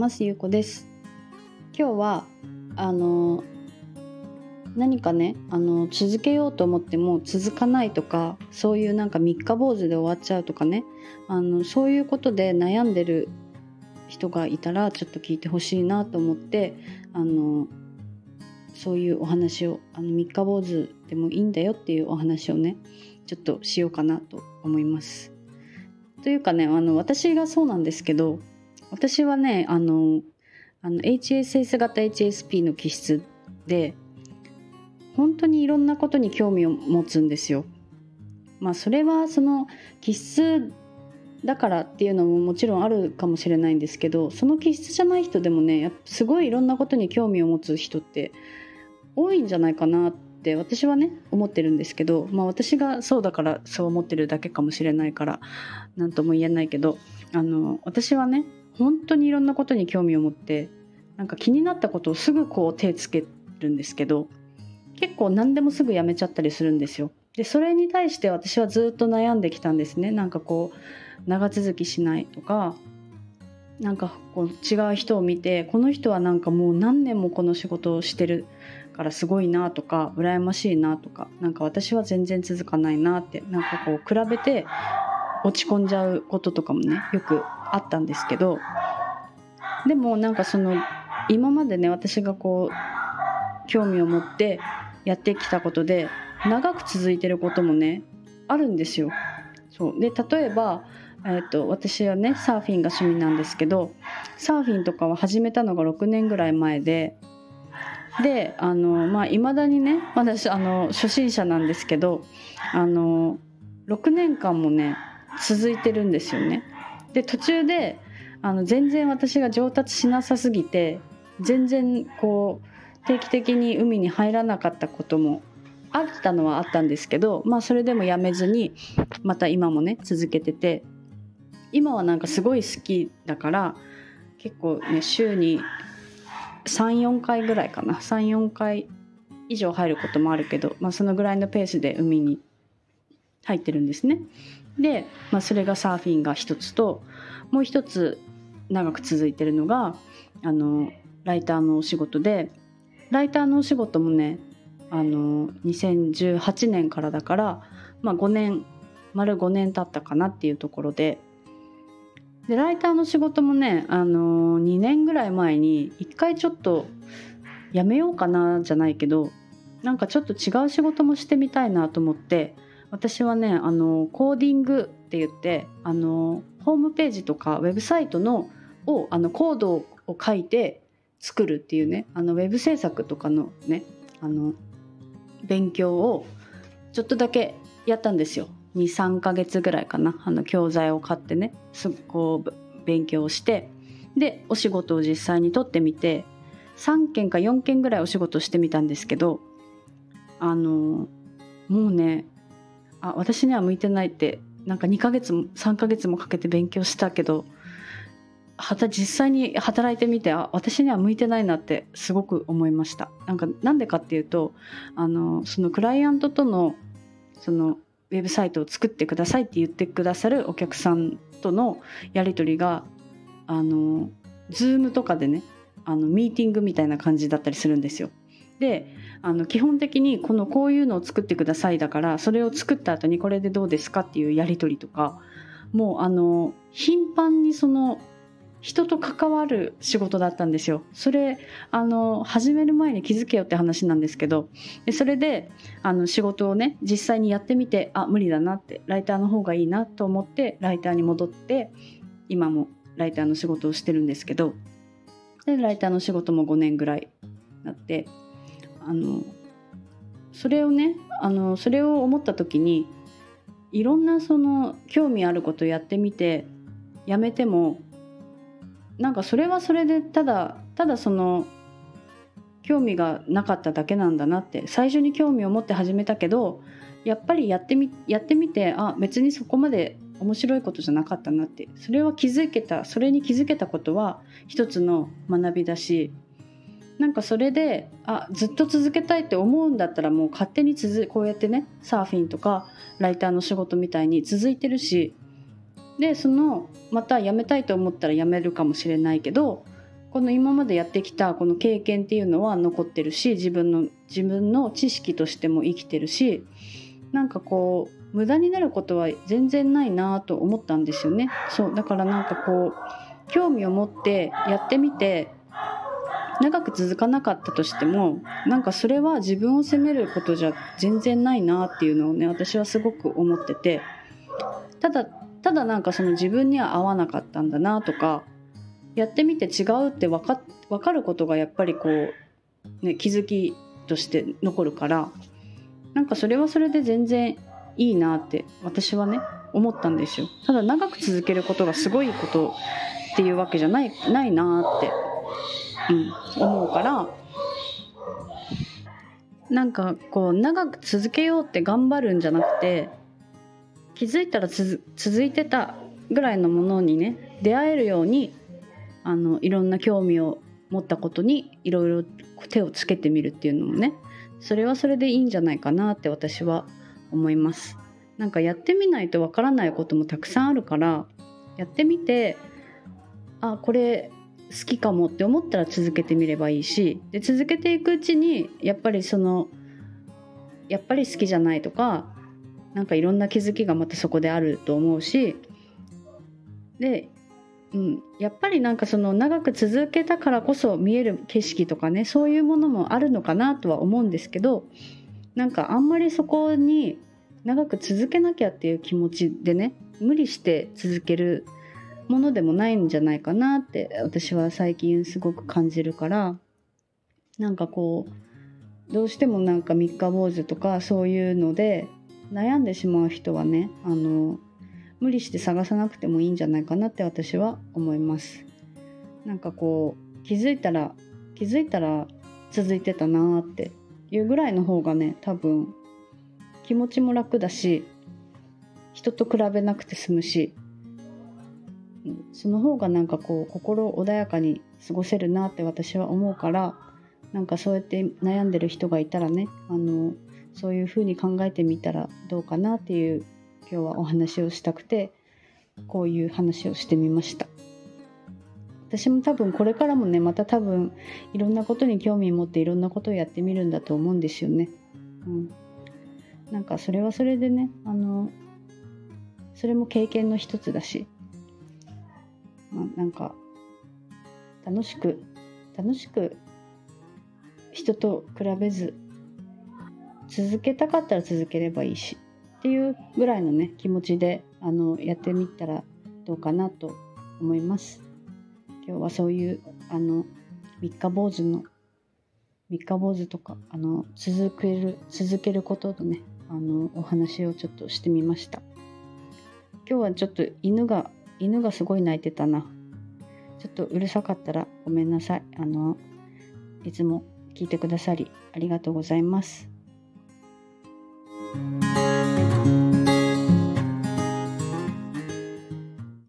ますゆうこです今日はあの何かねあの続けようと思っても続かないとかそういうなんか三日坊主で終わっちゃうとかねあのそういうことで悩んでる人がいたらちょっと聞いてほしいなと思ってあのそういうお話をあの三日坊主でもいいんだよっていうお話をねちょっとしようかなと思います。というかねあの私がそうなんですけど私はねあのあの HSS 型 HSP の気質で本当にいろんなことに興味を持つんですよ。まあそれはその気質だからっていうのももちろんあるかもしれないんですけどその気質じゃない人でもねやっぱすごいいろんなことに興味を持つ人って多いんじゃないかなって私はね思ってるんですけどまあ私がそうだからそう思ってるだけかもしれないから何とも言えないけどあの私はね本当にいろんなことに興味を持ってなんか気になったことをすぐこう手つけるんですけど結構何でもすぐやめちゃったりするんですよ。でそれに対して私はずっと悩んできたんですね。なんかこう長続きしないとかなんかこう違う人を見てこの人はなんかもう何年もこの仕事をしてるからすごいなとか羨ましいなとかなんか私は全然続かないなってなんかこう比べて落ち込んじゃうこととかもねよくあったんですけどでもなんかその今までね私がこう興味を持ってやってきたことで長く続いてることもねあるんですよ。そうで例えばえーと、私はねサーフィンが趣味なんですけどサーフィンとかは始めたのが6年ぐらい前でであのまあいまだにね私あの初心者なんですけどあの6年間もね続いてるんですよね。で途中であの全然私が上達しなさすぎて全然こう定期的に海に入らなかったこともあったのはあったんですけどまあそれでもやめずにまた今もね続けてて今はなんかすごい好きだから結構ね週に34回ぐらいかな34回以上入ることもあるけど、まあ、そのぐらいのペースで海に入ってるんですね。で、まあ、それがサーフィンが一つともう一つ長く続いてるのがあのライターのお仕事でライターのお仕事もねあの2018年からだから、まあ、5年丸5年経ったかなっていうところで。でライターの仕事もね、あの、2年ぐらい前に一回ちょっとやめようかなじゃないけどなんかちょっと違う仕事もしてみたいなと思って私はね、あの、コーディングって言って、あの、ホームページとかウェブサイトのをあのコードを書いて作るっていうねあのウェブ制作とかのねあの勉強をちょっとだけやったんですよ。23ヶ月ぐらいかな。あの教材を買ってねすこう勉強してでお仕事を実際に取ってみて3件か4件ぐらいお仕事してみたんですけどあのもうねあ私には向いてないってなんか2ヶ月も3ヶ月もかけて勉強したけどはた実際に働いてみてあ私には向いてないなってすごく思いましたなんかなんでかっていうとあのそのクライアントとのそのウェブサイトを作ってくださいって言ってくださるお客さんとのやり取りがあの Zoom とかでねあのミーティングみたいな感じだったりするんですよ。であの基本的にこのこういうのを作ってくださいだからそれを作った後にこれでどうですか？っていうやり取りとかもうあの頻繁にその人と関わる仕事だったんですよ。それあの始める前に気づけよって話なんですけどでそれであの仕事をね実際にやってみてあ無理だなってライターの方がいいなと思ってライターに戻って今もライターの仕事をしてるんですけどでライターの仕事も5年ぐらいなってあのそれをねあのそれを思った時にいろんなその興味あることやってみてやめてもなんかそれはそれでただただその興味がなかっただけなんだなって最初に興味を持って始めたけどやっぱりやってみやってみてあ別にそこまで面白いことじゃなかったなってそれは気づけたそれに気づけたことは一つの学びだしなんかそれであずっと続けたいって思うんだったらもう勝手に続こうやってねサーフィンとかライターの仕事みたいに続いてるしでそのまた辞めたいと思ったら辞めるかもしれないけどこの今までやってきたこの経験っていうのは残ってるし自分の自分の知識としても生きてるしなんかこう無駄になることは全然ないなと思ったんですよね。そうだからなんかこう興味を持ってやってみて長く続かなかったとしてもなんかそれは自分を責めることじゃ全然ないなっていうのをね私はすごく思っててただただなんかその自分には合わなかったんだなとかやってみて違うって分か分かることがやっぱりこう、ね、気づきとして残るからなんかそれはそれで全然いいなって私はね思ったんですよ。ただ長く続けることがすごいことっていうわけじゃないないなって、うん、思うからなんかこう長く続けようって頑張るんじゃなくて気づいたら続いてたぐらいのものにね出会えるようにあのいろんな興味を持ったことにいろいろ手をつけてみるっていうのもねそれはそれでいいんじゃないかなって私は思います。なんかやってみないとわからないこともたくさんあるからやってみてあこれ好きかもって思ったら続けてみればいいしで続けていくうちにやっぱりそのやっぱり好きじゃないとかなんかいろんな気づきがまたそこであると思うしでうん、やっぱりなんかその長く続けたからこそ見える景色とかねそういうものもあるのかなとは思うんですけどなんかあんまりそこに長く続けなきゃっていう気持ちでね無理して続けるものでもないんじゃないかなって私は最近すごく感じるから。なんかこうどうしてもなんか三日坊主とかそういうので悩んでしまう人はねあの無理して探さなくてもいいんじゃないかなって私は思います。なんかこう気づいたら気づいたら続いてたなーっていうぐらいの方がね多分気持ちも楽だし人と比べなくて済むしその方がなんかこう心穏やかに過ごせるなって私は思うからなんかそうやって悩んでる人がいたらねあのそういうふうに考えてみたらどうかなっていう今日はお話をしたくてこういう話をしてみました私も多分これからもねまた多分いろんなことに興味を持っていろんなことをやってみるんだと思うんですよね。うん、なんかそれはそれでねあのそれも経験の一つだし、なんか楽しく楽しく人と比べず続けたかったら続ければいいしっていうぐらいのね気持ちであのやってみたらどうかなと思います。今日はそういうあの三日坊主の三日坊主とかあの続ける続けることとねあのお話をちょっとしてみました。今日はちょっと犬が犬がすごい泣いてたな。ちょっとうるさかったらごめんなさい。あのいつも聞いてくださりありがとうございます。